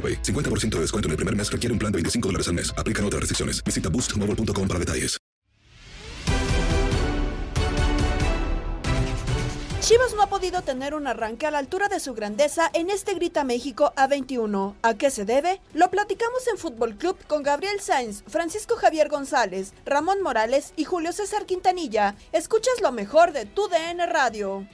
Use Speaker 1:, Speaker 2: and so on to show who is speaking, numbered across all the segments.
Speaker 1: 50% de descuento en el primer mes requiere un plan de 25 dólares al mes. Aplican otras restricciones. Visita boostmobile.com para detalles.
Speaker 2: Chivas no ha podido tener un arranque a la altura de su grandeza en este Grita México A21. ¿A qué se debe? Lo platicamos en Fútbol Club con Gabriel Sainz, Francisco Javier González, Ramón Morales y Julio César Quintanilla. Escuchas lo mejor de tu DN Radio.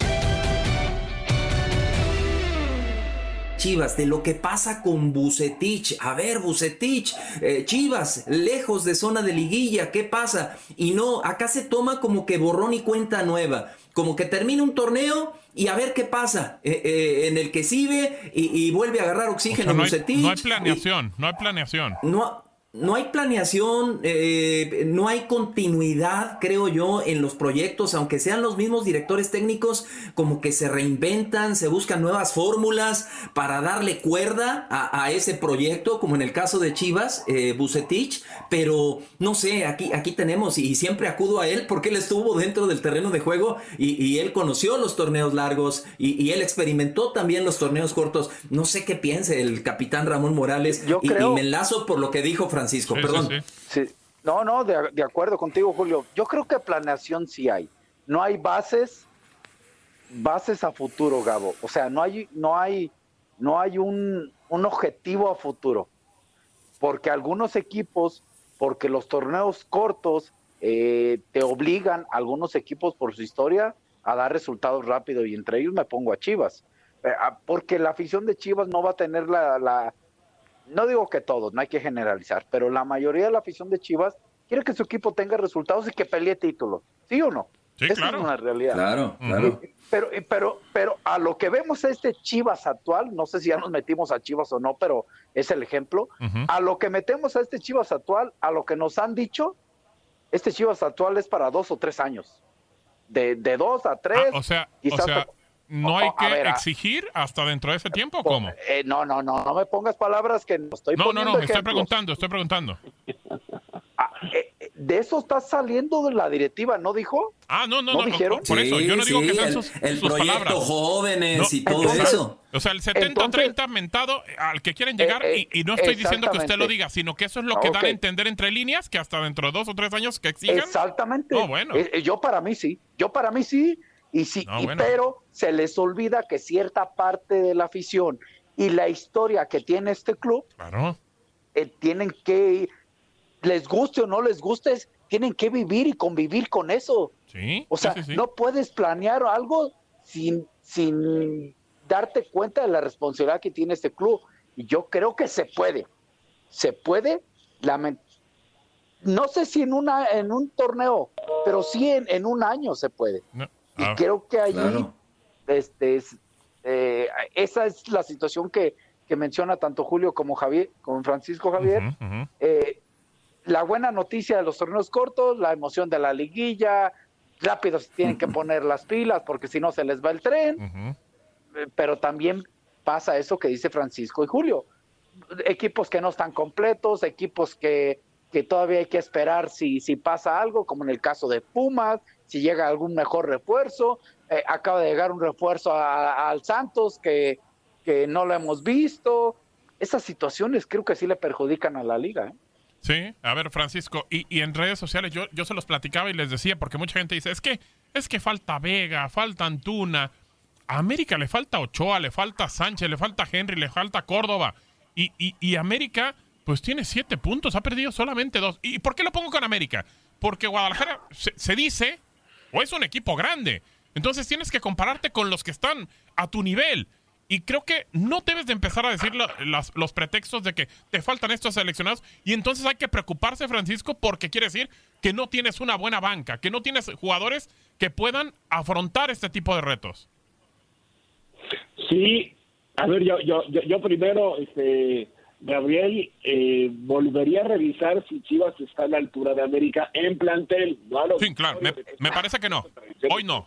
Speaker 3: Chivas, de lo que pasa con Bucetich. A ver, Bucetich, eh, Chivas, lejos de zona de liguilla, ¿qué pasa? Y no, acá se toma como que borrón y cuenta nueva. Como que termina un torneo y a ver qué pasa eh, eh, en el que sigue y, vuelve a agarrar oxígeno
Speaker 4: no
Speaker 3: Bucetich.
Speaker 4: no hay planeación, no hay planeación.
Speaker 3: No, no hay planeación, eh, no hay continuidad, creo yo, en los proyectos, aunque sean los mismos directores técnicos, como que se reinventan, se buscan nuevas fórmulas para darle cuerda a, ese proyecto, como en el caso de Chivas, eh, Bucetich, pero no sé, aquí, aquí tenemos, y siempre acudo a él porque él estuvo dentro del terreno de juego y, él conoció los torneos largos y, él experimentó también los torneos cortos. No sé qué piense el capitán Ramón Morales
Speaker 5: yo
Speaker 3: y, me enlazo por lo que dijo Francisco Francisco, perdón.
Speaker 5: Sí, No, no, de, acuerdo contigo, Julio. Yo creo que planeación sí hay. No hay bases, bases a futuro, Gabo. O sea, no hay, no hay, no hay un, un objetivo a futuro. Porque algunos equipos, porque los torneos cortos eh, te obligan, algunos equipos por su historia, a dar resultados rápidos. Y entre ellos me pongo a Chivas. Eh, porque la afición de Chivas no va a tener la no digo que todos, no hay que generalizar, pero la mayoría de la afición de Chivas quiere que su equipo tenga resultados y que pelee títulos, ¿sí o no?
Speaker 4: Sí,
Speaker 5: Esa es una realidad.
Speaker 3: Claro, claro.
Speaker 5: Pero, pero, pero a lo que vemos este Chivas actual, no sé si ya nos metimos a Chivas o no, pero es el ejemplo. A lo que metemos a este Chivas actual, a lo que nos han dicho, este Chivas actual es para dos o tres años. De, de dos a tres.
Speaker 4: Ah, o sea, o sea ¿No hay que exigir hasta dentro de ese tiempo o cómo?
Speaker 5: Eh, no, no, no, no me pongas palabras que no estoy
Speaker 4: No, no, no, estoy preguntando, estoy preguntando.
Speaker 5: Ah, eh, eh, de eso está saliendo de la directiva, ¿no dijo?
Speaker 4: Ah, no, no, no, dijeron? por eso, yo no digo que sean sus,
Speaker 3: el,
Speaker 4: sus
Speaker 3: proyecto
Speaker 4: palabras.
Speaker 3: jóvenes y todo eso.
Speaker 4: O sea, el 70-30 mentado al que quieren llegar y, y, no estoy diciendo que usted lo diga, sino que eso es lo que dan a entender entre líneas, que hasta dentro de dos o tres años que exigan.
Speaker 5: Exactamente.
Speaker 4: No, bueno.
Speaker 5: yo para mí sí, yo para mí sí, y sí, pero se les olvida que cierta parte de la afición y la historia que tiene este club eh, tienen que, les guste o no les guste, tienen que vivir y convivir con eso.
Speaker 4: Sí,
Speaker 5: o sea, no puedes planear algo sin, sin darte cuenta de la responsabilidad que tiene este club. Y yo creo que se puede. Se puede no sé si en una en un torneo, pero sí en, un año se puede. y ah. creo que allí este, eh, esa es la situación que, menciona tanto Julio como Javier, como Francisco Javier. Eh, la buena noticia de los torneos cortos, la emoción de la liguilla, rápido se tienen que poner las pilas porque si no se les va el tren, eh, pero también pasa eso que dice Francisco y Julio. Equipos que no están completos, equipos que, que todavía hay que esperar si, si pasa algo, como en el caso de Pumas, si llega algún mejor refuerzo. Eh, acaba de llegar un refuerzo al Santos que, que no lo hemos visto. Esas situaciones creo que sí le perjudican a la liga. ¿eh?
Speaker 4: Sí, a ver, Francisco, y, y, en redes sociales yo, yo se los platicaba y les decía, porque mucha gente dice, es que, es que falta Vega, falta Antuna. A América le falta Ochoa, le falta Sánchez, le falta Henry, le falta Córdoba. Y, y, y América, pues tiene siete puntos, ha perdido solamente dos. ¿Y por qué lo pongo con América? Porque Guadalajara se dice o es un equipo grande. Entonces tienes que compararte con los que están a tu nivel. Y creo que no debes de empezar a decir los pretextos de que te faltan estos seleccionados. Y entonces hay que preocuparse, Francisco, porque quiere decir que no tienes una buena banca, que no tienes jugadores que puedan afrontar este tipo de retos.
Speaker 6: Sí, a ver, yo, yo, primero, este, Gabriel, eh, volvería a revisar si Chivas está a la altura de América en plantel.
Speaker 4: sí, claro, me, parece que no. Hoy no.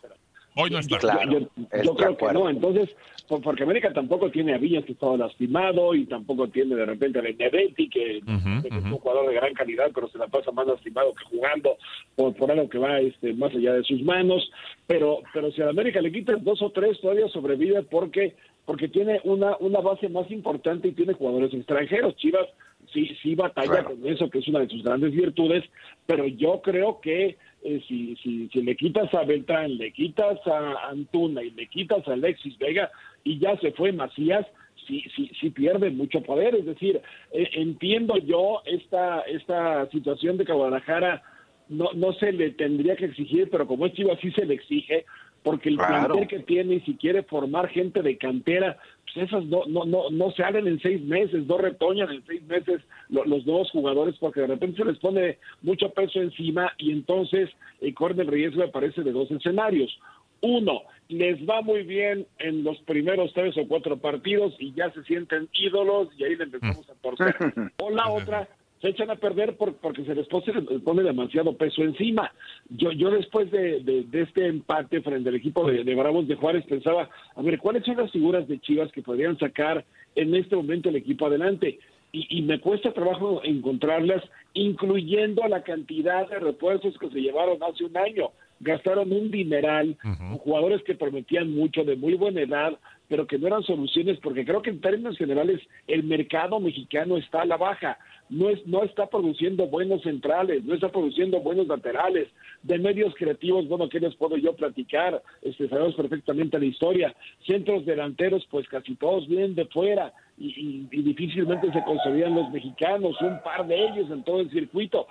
Speaker 4: Hoy no está.
Speaker 6: yo, creo que no. Entonces, porque América tampoco tiene a Villas que estaba lastimado y tampoco tiene de repente a Benedetti, que, es un jugador de gran calidad, pero se la pasa más lastimado que jugando por, por algo que va este, más allá de sus manos. Pero, pero si a América le quitas dos o tres, todavía sobrevive porque porque tiene una, una base más importante y tiene jugadores extranjeros. Chivas sí, sí batalla con eso, que es una de sus grandes virtudes, pero yo creo que eh, si, si, si le quitas a Beltrán, le quitas a Antuna y le quitas a Alexis Vega y ya se fue Macías, sí, sí, sí pierde mucho poder. Es decir, eh, entiendo yo esta, esta situación de que Guadalajara no, no se le tendría que exigir, pero como es Chivas sí se le exige, porque el plantel que tiene y si quiere formar gente de cantera, pues esas no, no, no, no se salen en seis meses, no retoñan en seis meses los nuevos jugadores porque de repente se les pone mucho peso encima y entonces eh, corre el riesgo, me parece, de dos escenarios. Uno, les va muy bien en los primeros tres o cuatro partidos y ya se sienten ídolos y ahí le empezamos a torcer. O la otra, se echan a perder porque se les pone, demasiado peso encima. Yo, yo después de, este empate frente al equipo de, Bravos de Juárez pensaba, a ver, ¿cuáles son las figuras de Chivas que podrían sacar en este momento el equipo adelante? Y, me cuesta trabajo encontrarlas, incluyendo la cantidad de refuerzos que se llevaron hace un año. Gastaron un dineral, jugadores que prometían mucho, de muy buena edad, pero que no eran soluciones, porque creo que en términos generales el mercado mexicano está a la baja no, es, no está produciendo buenos centrales, no está produciendo buenos laterales. De medios creativos, bueno, ¿qué les puedo yo platicar? Este, sabemos perfectamente la historia. Centros delanteros, pues casi todos vienen de fuera y, difícilmente se consolidan los mexicanos, un par de ellos en todo el circuito.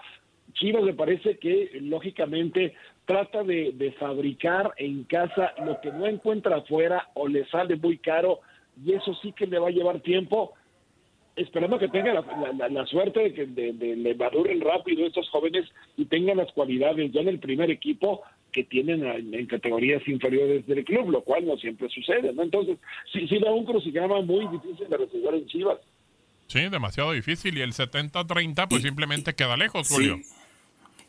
Speaker 6: Chivas me parece que lógicamente trata de, de, fabricar en casa lo que no encuentra afuera o le sale muy caro y eso sí que le va a llevar tiempo esperando que tenga la, suerte de que de, maduren rápido estos jóvenes y tengan las cualidades ya en el primer equipo que tienen en, categorías inferiores del club, lo cual no siempre sucede, ¿no? Entonces, sí, sí da un crucigrama muy difícil de resolver en Chivas.
Speaker 4: Sí, demasiado difícil y el 70-30 pues simplemente queda lejos, Julio.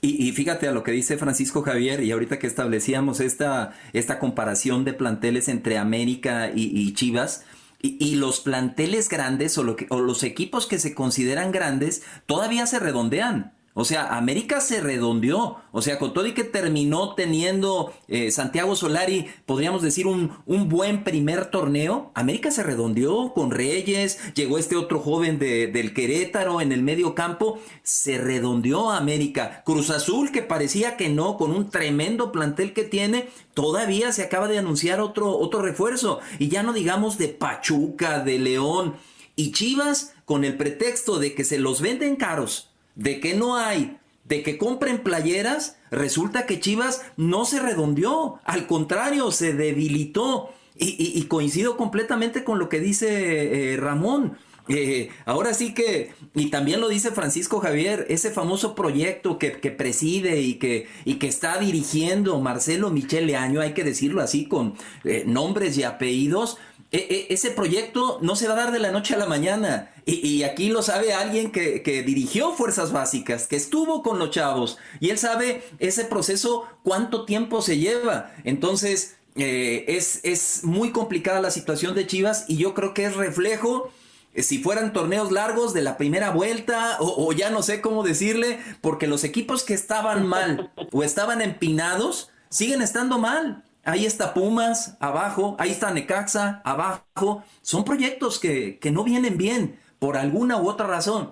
Speaker 3: Y, fíjate a lo que dice Francisco Javier, y ahorita que establecíamos esta, esta comparación de planteles entre América y Chivas, y, los planteles grandes o, lo que, o los equipos que se consideran grandes todavía se redondean. O sea, América se redondeó. O sea, con todo y que terminó teniendo eh, Santiago Solari, podríamos decir, un, un, buen primer torneo. América se redondeó con Reyes, llegó este otro joven de, del Querétaro en el medio campo. Se redondeó América. Cruz Azul, que parecía que no, con un tremendo plantel que tiene, todavía se acaba de anunciar otro, otro refuerzo. Y ya no digamos de Pachuca, de León. Y Chivas, con el pretexto de que se los venden caros de que no hay, de que compren playeras, resulta que Chivas no se redondeó, al contrario, se debilitó. Y, coincido completamente con lo que dice eh, Ramón. Eh, ahora sí que, y también lo dice Francisco Javier, ese famoso proyecto que, preside y que, está dirigiendo Marcelo Michele Año, hay que decirlo así con eh, nombres y apellidos, e, e, ese proyecto no se va a dar de la noche a la mañana. Y, aquí lo sabe alguien que, dirigió Fuerzas Básicas, que estuvo con los chavos. Y él sabe ese proceso, cuánto tiempo se lleva. Entonces, eh, es, es muy complicada la situación de Chivas y yo creo que es reflejo eh, si fueran torneos largos de la primera vuelta o, ya no sé cómo decirle, porque los equipos que estaban mal o estaban empinados siguen estando mal. Ahí está Pumas, abajo, ahí está Necaxa, abajo. Son proyectos que, que no vienen bien por alguna u otra razón.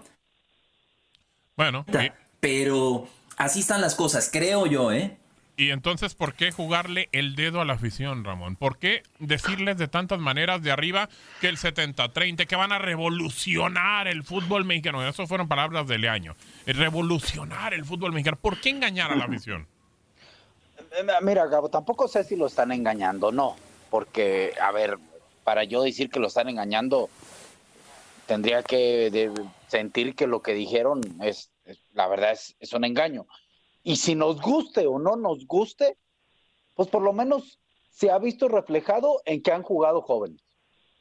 Speaker 4: Bueno,
Speaker 3: pero así están las cosas, creo yo, ¿eh?
Speaker 4: Y entonces, ¿por qué jugarle el dedo a la afición, Ramón? ¿Por qué decirles de tantas maneras de arriba que el 70-30, que van a revolucionar el fútbol mexicano? Eso fueron palabras de año. Revolucionar el fútbol mexicano. ¿Por qué engañar a la afición?
Speaker 5: Eh, mira, Gabo, tampoco sé si lo están engañando, no. Porque, a ver, para yo decir que lo están engañando, tendría que sentir que lo que dijeron es, la verdad, es, es un engaño y si nos guste o no nos guste, pues por lo menos se ha visto reflejado en que han jugado jóvenes.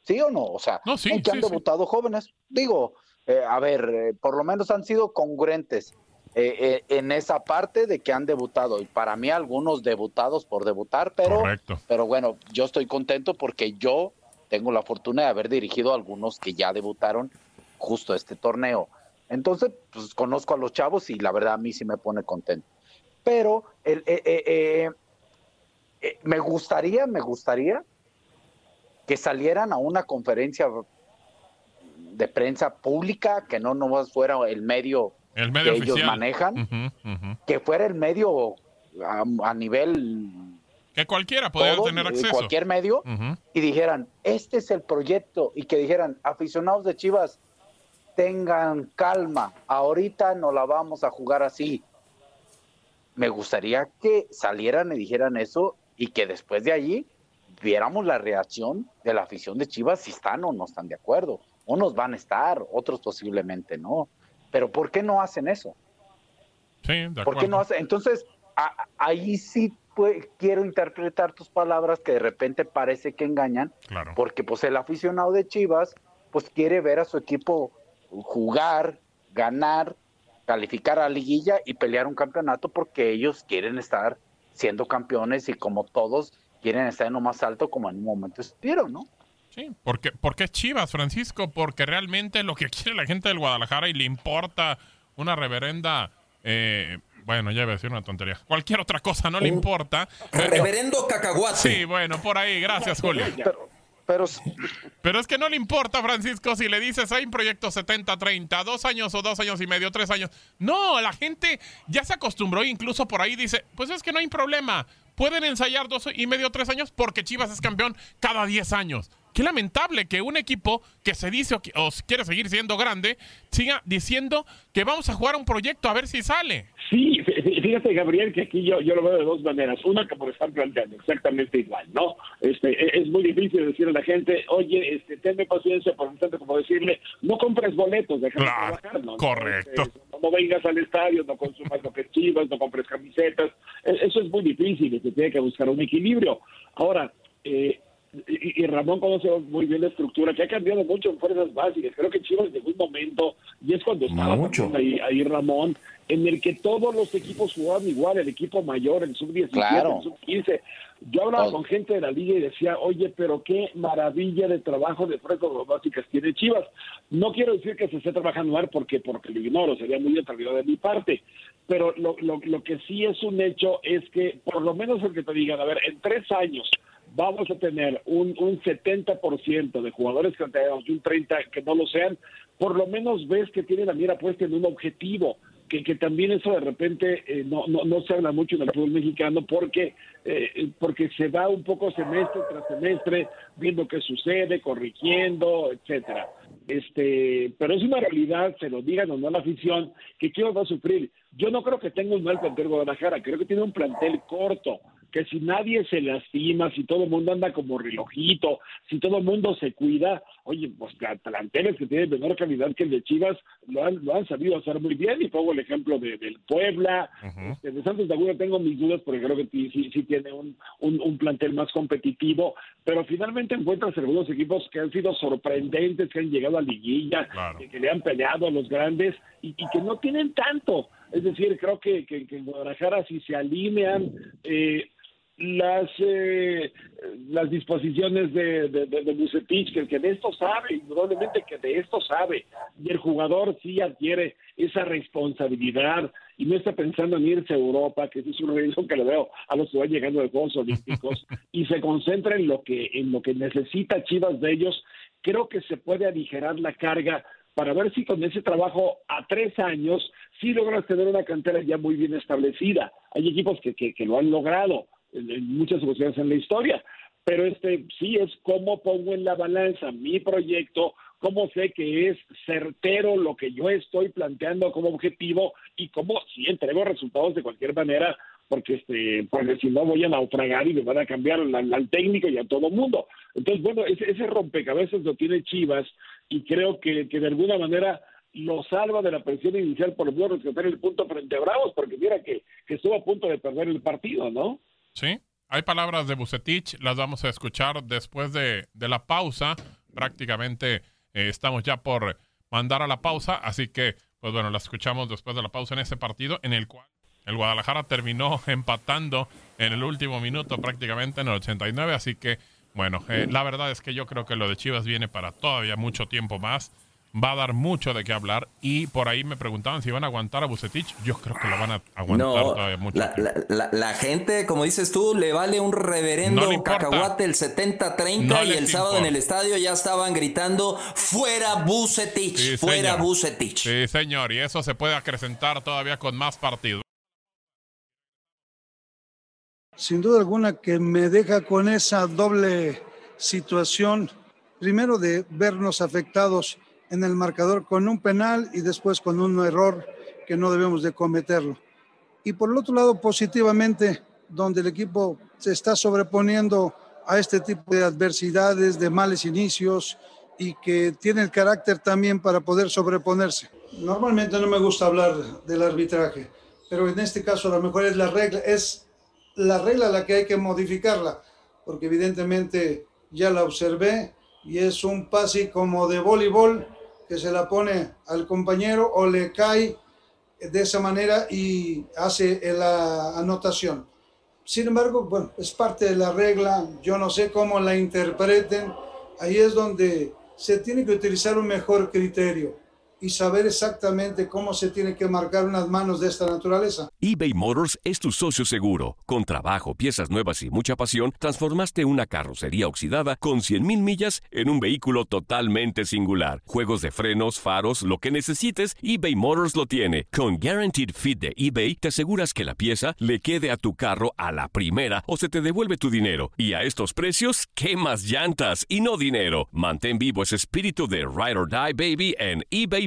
Speaker 5: ¿Sí o no? O sea, en que han debutado jóvenes. Digo, eh, a ver, eh, por lo menos han sido congruentes eh, en esa parte de que han debutado. Y para mí algunos debutados por debutar, pero, pero bueno, yo estoy contento porque yo tengo la fortuna de haber dirigido a algunos que ya debutaron justo este torneo. Entonces, pues conozco a los chavos y la verdad a mí sí me pone contento pero el, eh, eh, eh, me gustaría, me gustaría que salieran a una conferencia de prensa pública, que no nomás fuera el medio, que ellos manejan, que fuera el medio a, nivel
Speaker 4: que cualquiera pudiera tener acceso.
Speaker 5: Cualquier medio, y dijeran, este es el proyecto, y que dijeran, aficionados de Chivas, tengan calma, ahorita no la vamos a jugar así, me gustaría que salieran y dijeran eso y que después de allí viéramos la reacción de la afición de Chivas si están o no están de acuerdo. Unos van a estar, otros posiblemente no. Pero ¿por qué no hacen eso?
Speaker 4: Sí, de acuerdo.
Speaker 5: ¿Por qué no hacen? Entonces, ahí sí quiero interpretar tus palabras que de repente parece que engañan,
Speaker 4: claro.
Speaker 5: porque pues el aficionado de Chivas pues quiere ver a su equipo jugar, ganar, calificar a la liguilla y pelear un campeonato porque ellos quieren estar siendo campeones y como todos quieren estar en lo más alto como en un momento estuvieron, ¿no?
Speaker 4: Sí, porque, porque es Chivas, Francisco, porque realmente lo que quiere la gente del Guadalajara y le importa una reverenda, eh, bueno, ya iba a decir una tontería, cualquier otra cosa no le importa.
Speaker 3: Reverendo cacahuate.
Speaker 4: Sí, bueno, por ahí, gracias Julio.
Speaker 5: Pero,
Speaker 4: pero es que no le importa, Francisco, si le dices hay un proyecto 70-30, dos años o dos años y medio, tres años. No, la gente ya se acostumbró, incluso por ahí dice, pues es que no hay problema. Pueden ensayar dos y medio, tres años porque Chivas es campeón cada diez años. Qué lamentable que un equipo que se dice o, quiere seguir siendo grande siga diciendo que vamos a jugar un proyecto a ver si sale.
Speaker 6: Sí, fíjate Gabriel que aquí yo, yo lo veo de dos maneras. Una como están planteando, exactamente igual, ¿no? Este, e, es muy difícil decirle a la gente, oye, este, tenme paciencia, por un tanto como decirle, no compres boletos, déjame trabajar, ¿no?
Speaker 4: Correcto.
Speaker 6: Este, no, vengas al estadio, no consumas lo que es chivas, no compres camisetas. E, eso es muy difícil y se tiene que buscar un equilibrio. Ahora, eh, y, Ramón conoce muy bien la estructura, que ha cambiado mucho en fuerzas básicas. Creo que Chivas llegó un momento, y es cuando estaba ahí, ahí, Ramón, en el que todos los equipos jugaban igual, el equipo mayor, el sub-17, el sub-15. Yo hablaba con gente de la liga y decía, oye, pero qué maravilla de trabajo de fuerzas básicas tiene Chivas. No quiero decir que se esté trabajando mal porque, porque lo ignoro, sería muy determinado de mi parte, pero lo, lo, lo que sí es un hecho es que, por lo menos el que te digan, a ver, en tres años, vamos a tener un, un 70% de jugadores que y un 30% que no lo sean, por lo menos ves que tiene la mira puesta en un objetivo, que, que también eso de repente eh, no, no, no, se habla mucho en el fútbol mexicano porque, eh, porque se va un poco semestre tras semestre viendo qué sucede, corrigiendo, etcétera. Este, pero es una realidad, se lo digan o no a la afición, que quiero va a sufrir. Yo no creo que tenga un mal plantel Guadalajara, creo que tiene un plantel corto que si nadie se lastima, si todo el mundo anda como relojito, si todo el mundo se cuida, oye, pues planteles que tienen menor calidad que el de Chivas lo han, lo han sabido hacer muy bien. Y pongo el ejemplo de, del Puebla, este, de Santos Laguna tengo mis dudas porque creo que sí, sí tiene un, un, plantel más competitivo, pero finalmente encuentras algunos equipos que han sido sorprendentes, que han llegado a liguilla, que, le han peleado a los grandes y, que no tienen tanto. Es decir, creo que, que, en Guadalajara si se alinean eh, las eh, las disposiciones de, de, de, Bucetich, que, que de esto sabe, indudablemente que de esto sabe, y el jugador sí adquiere esa responsabilidad y no está pensando en irse a Europa, que es una reacción que le veo a los que van llegando de Juegos Olímpicos, y se concentra en lo que en lo que necesita Chivas de ellos, creo que se puede aligerar la carga para ver si con ese trabajo a tres años sí logras tener una cantera ya muy bien establecida. Hay equipos que, que, lo han logrado en, muchas ocasiones en la historia. Pero este sí es cómo pongo en la balanza mi proyecto, cómo sé que es certero lo que yo estoy planteando como objetivo y cómo si entrego resultados de cualquier manera, porque este, porque si no voy a naufragar y me van a cambiar al, técnico y a todo mundo. Entonces, bueno, ese, ese rompecabezas lo tiene Chivas y creo que, que de alguna manera lo salva de la presión inicial por menos rescatar el punto frente a Bravos, porque mira que, que estuvo a punto de perder el partido, ¿no?
Speaker 4: Sí, hay palabras de Bucetich, las vamos a escuchar después de, la pausa. Prácticamente eh, estamos ya por mandar a la pausa, así que, pues bueno, las escuchamos después de la pausa en ese partido en el cual el Guadalajara terminó empatando en el último minuto prácticamente en el 89, así que, bueno, eh, la verdad es que yo creo que lo de Chivas viene para todavía mucho tiempo más va a dar mucho de qué hablar. Y por ahí me preguntaban si van a aguantar a Bucetich. Yo creo que lo van a aguantar todavía mucho.
Speaker 3: La, gente, como dices tú, le vale un reverendo cacahuate el 70-30 y el sábado en el estadio ya estaban gritando fuera Bucetich, fuera Bucetich.
Speaker 4: Sí, señor, y eso se puede acrecentar todavía con más partidos.
Speaker 7: Sin duda alguna que me deja con esa doble situación, primero de vernos afectados en el marcador con un penal y después con un error que no debemos de cometerlo. Y por el otro lado, positivamente, donde el equipo se está sobreponiendo a este tipo de adversidades, de males inicios y que tiene el carácter también para poder sobreponerse. Normalmente no me gusta hablar del arbitraje, pero en este caso a lo mejor es la regla, es la regla la que hay que modificarla, porque evidentemente ya la observé y es un pase como de voleibol que se la pone al compañero o le cae de esa manera y hace la anotación. Sin embargo, bueno, es parte de la regla, yo no sé cómo la interpreten, ahí es donde se tiene que utilizar un mejor criterio y saber exactamente cómo se tiene que marcar unas manos de esta naturaleza.
Speaker 8: eBay Motors es tu socio seguro. Con trabajo, piezas nuevas y mucha pasión, transformaste una carrocería oxidada con 100.000 millas en un vehículo totalmente singular. Juegos de frenos, faros, lo que necesites, eBay Motors lo tiene. Con Guaranteed Fit de eBay, te aseguras que la pieza le quede a tu carro a la primera o se te devuelve tu dinero. Y a estos precios, ¿qué más llantas y no dinero? Mantén vivo ese espíritu de Ride or Die Baby en eBay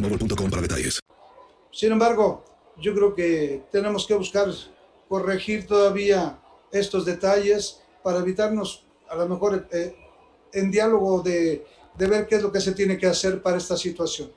Speaker 7: Sin embargo, yo creo que tenemos que buscar corregir todavía estos detalles para evitarnos, a lo mejor, eh, en diálogo de, de ver qué es lo que se tiene que hacer para esta situación.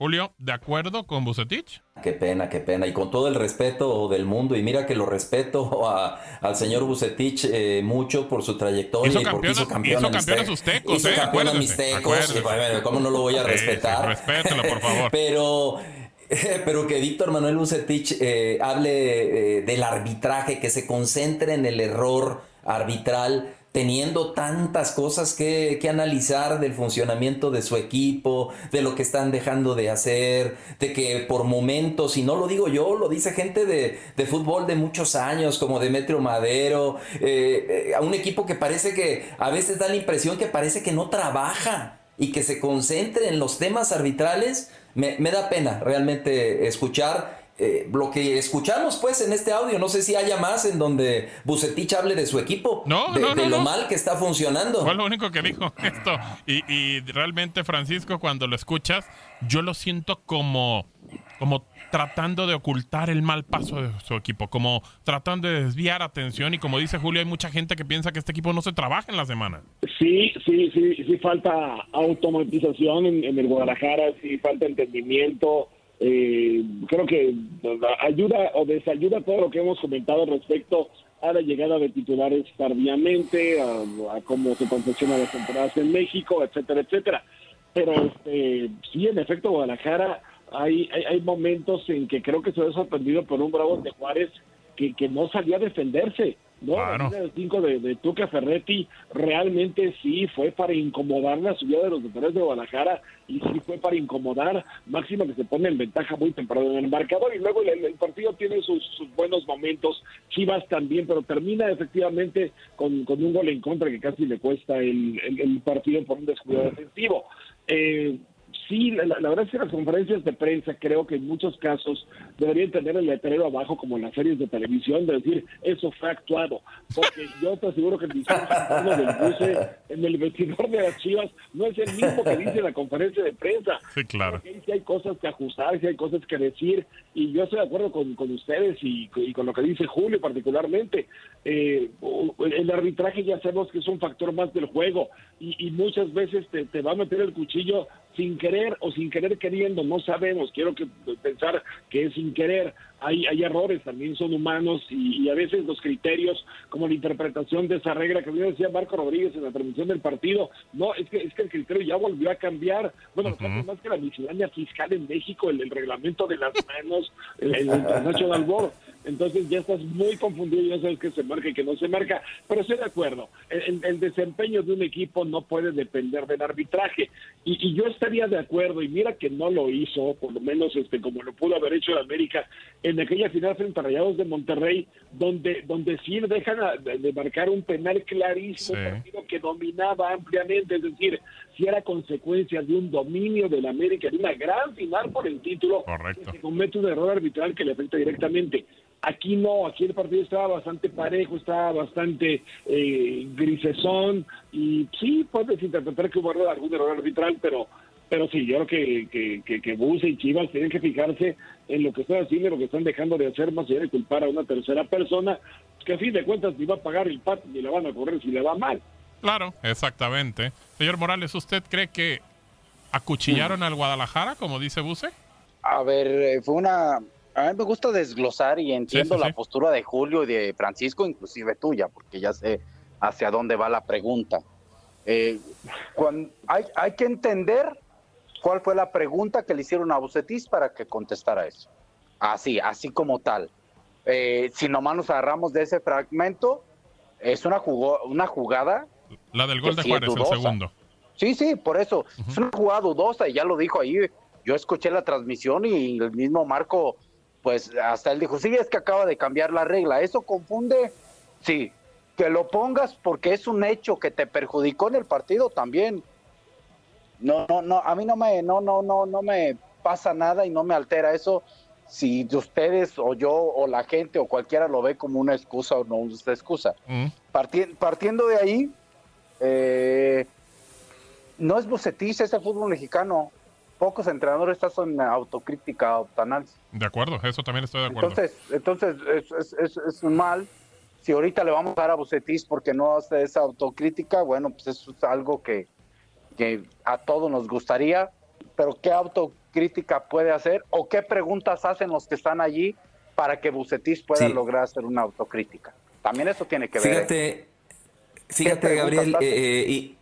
Speaker 4: Julio, ¿de acuerdo con Bucetich?
Speaker 3: Qué pena, qué pena. Y con todo el respeto del mundo, y mira que lo respeto a, al señor Bucetich eh, mucho por su trayectoria
Speaker 4: Hizo
Speaker 3: y porque hizo campeón,
Speaker 4: hizo campeón a
Speaker 3: te-
Speaker 4: sus tecos,
Speaker 3: hizo
Speaker 4: eh,
Speaker 3: campeón a mis tecos.
Speaker 4: acuérdese.
Speaker 3: y, bueno, ¿Cómo no lo voy a respetar?
Speaker 4: respételo, por favor.
Speaker 3: Pero, pero que Víctor Manuel Bucetich eh, hable eh, del arbitraje, que se concentre en el error arbitral, teniendo tantas cosas que, que analizar del funcionamiento de su equipo, de lo que están dejando de hacer, de que por momentos, y no lo digo yo, lo dice gente de, de fútbol de muchos años, como Demetrio Madero, eh, a un equipo que parece que a veces da la impresión que parece que no trabaja y que se concentre en los temas arbitrales, me da pena realmente escuchar eh, lo que escuchamos pues en este audio. No sé si haya más en donde Bucetich hable de su equipo,
Speaker 4: No,
Speaker 3: de,
Speaker 4: no,
Speaker 3: de
Speaker 4: no,
Speaker 3: lo
Speaker 4: no.
Speaker 3: mal que está funcionando.
Speaker 4: Fue lo único que dijo esto. Y, y realmente, Francisco, cuando lo escuchas, yo lo siento como, como tratando de ocultar el mal paso de su equipo, como tratando de desviar atención. Y como dice Julio, hay mucha gente que piensa que este equipo no se trabaja en la semana.
Speaker 6: Sí, sí, sí, sí falta automatización en, en el Guadalajara, sí falta entendimiento. Eh, creo que ayuda o desayuda todo lo que hemos comentado respecto a la llegada de titulares tardíamente, a, a cómo se confeccionan las temporadas en México, etcétera, etcétera. Pero este, sí, en efecto, Guadalajara hay, hay, hay momentos en que creo que se ve sorprendido por un Bravo de Juárez que, que no salía a defenderse. ¿No? La línea de cinco de, Tuca Ferretti realmente sí fue para incomodar la subida de los defensores de Guadalajara y sí fue para incomodar, máximo que se pone en ventaja muy temprano en el marcador y luego el, el partido tiene sus, sus buenos momentos, Chivas también, pero termina efectivamente con, con un gol en contra que casi le cuesta el, el- el partido por un descuido defensivo. Eh, Sí, la, la verdad es que las conferencias de prensa creo que en muchos casos deberían tener el letrero abajo como en las series de televisión de decir eso fue actuado, porque yo te aseguro que el discurso del buce en el vestidor de las Chivas no es el mismo que dice la conferencia de prensa.
Speaker 4: Sí, claro.
Speaker 6: Porque ahí sí hay cosas que ajustar, sí hay cosas que decir, y yo estoy de acuerdo con, con ustedes y, y con lo que dice Julio particularmente. Eh, el arbitraje ya sabemos que es un factor más del juego, y, y muchas veces te, te va a meter el cuchillo sin querer o sin querer queriendo, no sabemos, quiero que pensar que es sin querer, hay, hay errores, también son humanos y, y a veces los criterios, como la interpretación de esa regla que bien decía Marco Rodríguez en la transmisión del partido, no, es que, es que el criterio ya volvió a cambiar, bueno, más que la miscelánea fiscal en México, el, el reglamento de las manos, el, el International Board, entonces ya estás muy confundido, ya sabes que se marca y que no se marca, pero estoy de acuerdo, el, desempeño de un equipo no puede depender del arbitraje, y, y yo estaría de acuerdo, y mira que no lo hizo, por lo menos este como lo pudo haber hecho el América en aquella final frente a Rayados de Monterrey, donde, donde sí dejan a- de, de marcar un penal clarísimo, partido que dominaba ampliamente, es decir, si era consecuencia de un dominio del América, de una gran final por el título, que se comete un error arbitral que le afecta directamente. Aquí no, aquí el partido estaba bastante parejo, estaba bastante eh, grisesón y sí, puedes interpretar que hubo algún error arbitral, pero pero sí, yo creo que, que, que, que Buse y Chivas tienen que fijarse en lo que están haciendo y lo que están dejando de hacer, más allá de culpar a una tercera persona, que a fin de cuentas ni va a pagar el pat ni le van a correr si le va mal.
Speaker 4: Claro, exactamente. Señor Morales, ¿usted cree que acuchillaron al Guadalajara, como dice Buse?
Speaker 5: A ver, eh, fue una... A mí me gusta desglosar y entiendo
Speaker 4: Sí, sí,
Speaker 5: la
Speaker 4: sí.
Speaker 5: postura de Julio y de Francisco, inclusive tuya, porque ya sé hacia dónde va la pregunta. Eh, cuan- hay, hay que entender cuál fue la pregunta que le hicieron a Bucetis para que contestara eso. Así, así como tal. Eh, si nomás nos agarramos de ese fragmento, es una, jugó- una jugada
Speaker 4: La del gol de
Speaker 5: sí es
Speaker 4: Juárez, el segundo.
Speaker 5: Sí, sí, por eso. Es una jugada dudosa y ya lo dijo ahí. Yo escuché la transmisión y el mismo Marco, pues hasta él dijo, sí, es que acaba de cambiar la regla. ¿Eso confunde? Sí. Que lo pongas porque es un hecho que te perjudicó en el partido también. No, no, no, a mí no me, no, no, no, no me pasa nada y no me altera eso. Si de ustedes o yo o la gente o cualquiera lo ve como una excusa o no una excusa. Parti- partiendo de ahí, eh, no es Bucetich ese fútbol mexicano. Pocos entrenadores están en autocrítica, autoanálisis.
Speaker 4: De acuerdo, eso también estoy de acuerdo.
Speaker 5: Entonces, entonces es, es, es, es un mal. Si ahorita le vamos a dar a Bucetich porque no hace esa autocrítica, bueno, pues eso es algo que, que a todos nos gustaría. Pero ¿qué autocrítica puede hacer o qué preguntas hacen los que están allí para que Bucetich pueda
Speaker 3: Sí.
Speaker 5: lograr hacer una autocrítica? También eso tiene que ver. ¿eh?
Speaker 3: Fíjate, fíjate,
Speaker 5: preguntas
Speaker 3: Gabriel, eh, eh, y,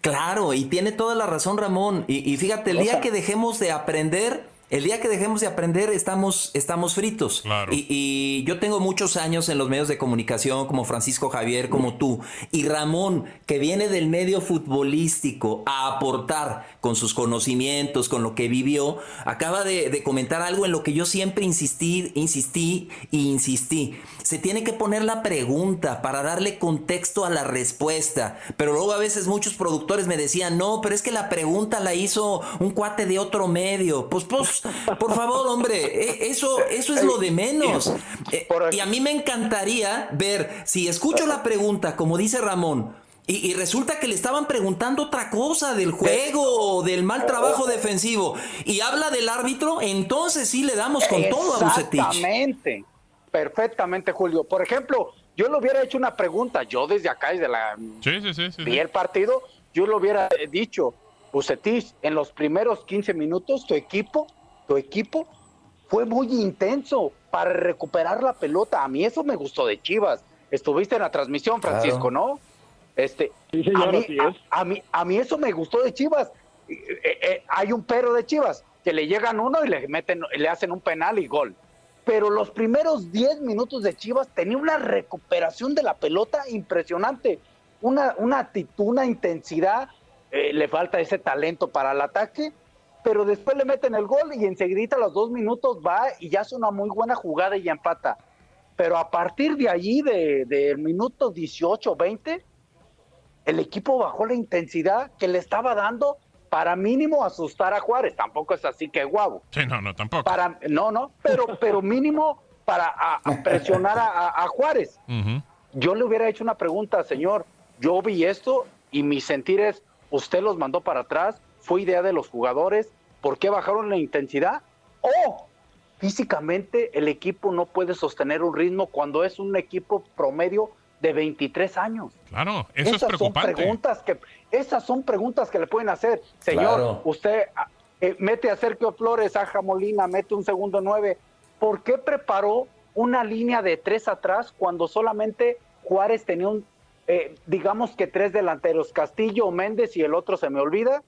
Speaker 3: claro, y tiene toda la razón Ramón. Y, y fíjate, el día que dejemos de aprender, el día que dejemos de aprender, estamos, estamos fritos. Y, y yo tengo muchos años en los medios de comunicación, como Francisco Javier, como tú, y Ramón, que viene del medio futbolístico a aportar con sus conocimientos, con lo que vivió, acaba de, de comentar algo en lo que yo siempre insistí, insistí e insistí. Se tiene que poner la pregunta para darle contexto a la respuesta. Pero luego a veces muchos productores me decían, no, pero es que la pregunta la hizo un cuate de otro medio. Pues, pues, por favor, hombre, e- eso, eso es lo de menos. Eh, y a mí me encantaría ver si escucho la pregunta, como dice Ramón, y, y resulta que le estaban preguntando otra cosa del juego o del mal trabajo defensivo y habla del árbitro, entonces sí le damos con todo a Bucetich.
Speaker 5: Exactamente, perfectamente, Julio. Por ejemplo, yo le hubiera hecho una pregunta, yo desde acá, desde la
Speaker 4: Sí, sí, sí. sí,
Speaker 5: vi
Speaker 4: sí.
Speaker 5: el partido, yo le hubiera dicho, Bucetich, en los primeros 15 minutos, tu equipo, tu equipo fue muy intenso para recuperar la pelota. A mí eso me gustó de Chivas. Estuviste en la transmisión, Francisco,
Speaker 6: Claro.
Speaker 5: ¿no? Este,
Speaker 6: señor,
Speaker 5: a, mí, a, a mí, a mí eso me gustó de Chivas. Eh, eh, eh, hay un pero de Chivas, que le llegan uno y le meten, le hacen un penal y gol. Pero los primeros 10 minutos de Chivas tenía una recuperación de la pelota impresionante. Una, una actitud, una intensidad. eh, le falta ese talento para el ataque. Pero después le meten el gol y enseguida a los dos minutos va y ya hace una muy buena jugada y empata. Pero a partir de allí, del de, minuto 18, 20, el equipo bajó la intensidad que le estaba dando para mínimo asustar a Juárez. Tampoco es así que guau.
Speaker 4: Sí, no, no, tampoco.
Speaker 5: Para, no, no, pero, pero mínimo para a- a presionar a, Juárez. Yo le hubiera hecho una pregunta, señor. Yo vi esto y mi sentir es, usted los mandó para atrás, fue idea de los jugadores, ¿por qué bajaron la intensidad? O físicamente el equipo no puede sostener un ritmo cuando es un equipo promedio de 23 años.
Speaker 4: Claro, eso es
Speaker 5: esas son
Speaker 4: preocupante.
Speaker 5: preguntas que esas son preguntas que le pueden hacer, señor.
Speaker 4: Claro.
Speaker 5: Usted ah, eh, mete a Sergio Flores, a Jamolina, mete un segundo nueve. ¿Por qué preparó una línea de tres atrás cuando solamente Juárez tenía un, eh, digamos que tres delanteros, Castillo, Méndez y el otro se me olvida?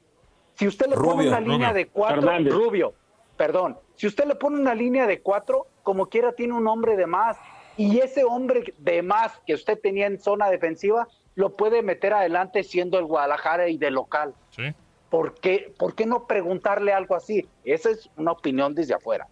Speaker 5: Si usted le pone
Speaker 3: Rubio,
Speaker 5: una línea
Speaker 3: Rubio.
Speaker 5: de cuatro. Rubio, perdón, si usted le pone una línea de cuatro, como quiera tiene un hombre de más. Y ese hombre de más que usted tenía en zona defensiva, lo puede meter adelante siendo el Guadalajara y de local.
Speaker 4: Sí.
Speaker 5: ¿Por qué, ¿Por qué no preguntarle algo así? Esa es una opinión desde afuera.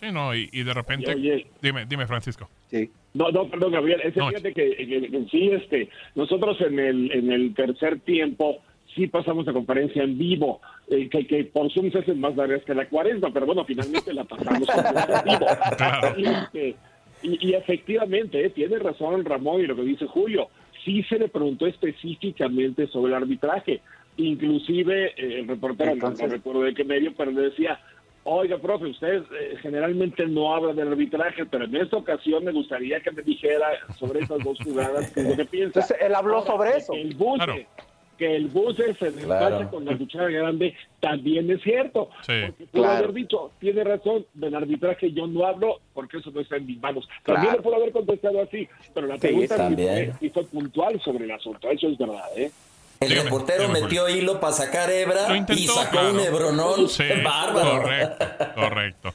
Speaker 4: Sí, no, y, y de repente.
Speaker 6: Oye.
Speaker 4: Dime, dime, Francisco.
Speaker 5: Sí.
Speaker 6: No, no, perdón, Gabriel. Es que
Speaker 4: No.
Speaker 6: fíjate que, que- que sí, este, nosotros en el, en el tercer tiempo sí pasamos la conferencia en vivo, eh, que, que por Zoom se hacen más largas que la 40, pero bueno, finalmente la pasamos en vivo. Y, este, y, y efectivamente, eh, tiene razón Ramón y lo que dice Julio, sí se le preguntó específicamente sobre el arbitraje. Inclusive eh, el reportero, no-
Speaker 5: Entonces-
Speaker 6: no recuerdo de qué medio, pero le decía, Oiga, profe, usted eh, generalmente no habla del arbitraje, pero en esta ocasión me gustaría que me dijera sobre esas dos jugadas qué es lo que piensa.
Speaker 5: Entonces, él habló
Speaker 6: Ahora,
Speaker 5: sobre eso.
Speaker 6: El
Speaker 4: Claro.
Speaker 6: Que el buce se despacha
Speaker 5: Claro.
Speaker 6: con la cuchara grande también es cierto.
Speaker 4: Sí.
Speaker 6: Porque pudo
Speaker 5: Claro.
Speaker 6: haber dicho, tiene razón, del arbitraje yo no hablo porque eso no está en mis manos. También
Speaker 5: Claro.
Speaker 6: le puedo haber contestado así, pero la
Speaker 5: Sí,
Speaker 6: pregunta sí
Speaker 3: también.
Speaker 6: fue, sí fue puntual sobre el asunto, eso es verdad, ¿eh?
Speaker 3: El
Speaker 4: Dígame,
Speaker 3: reportero
Speaker 4: dígame,
Speaker 3: metió hilo para sacar hebra
Speaker 4: Lo
Speaker 3: y sacó
Speaker 4: claro.
Speaker 3: un hebronón
Speaker 4: Sí,
Speaker 3: bárbaro.
Speaker 4: correcto, correcto.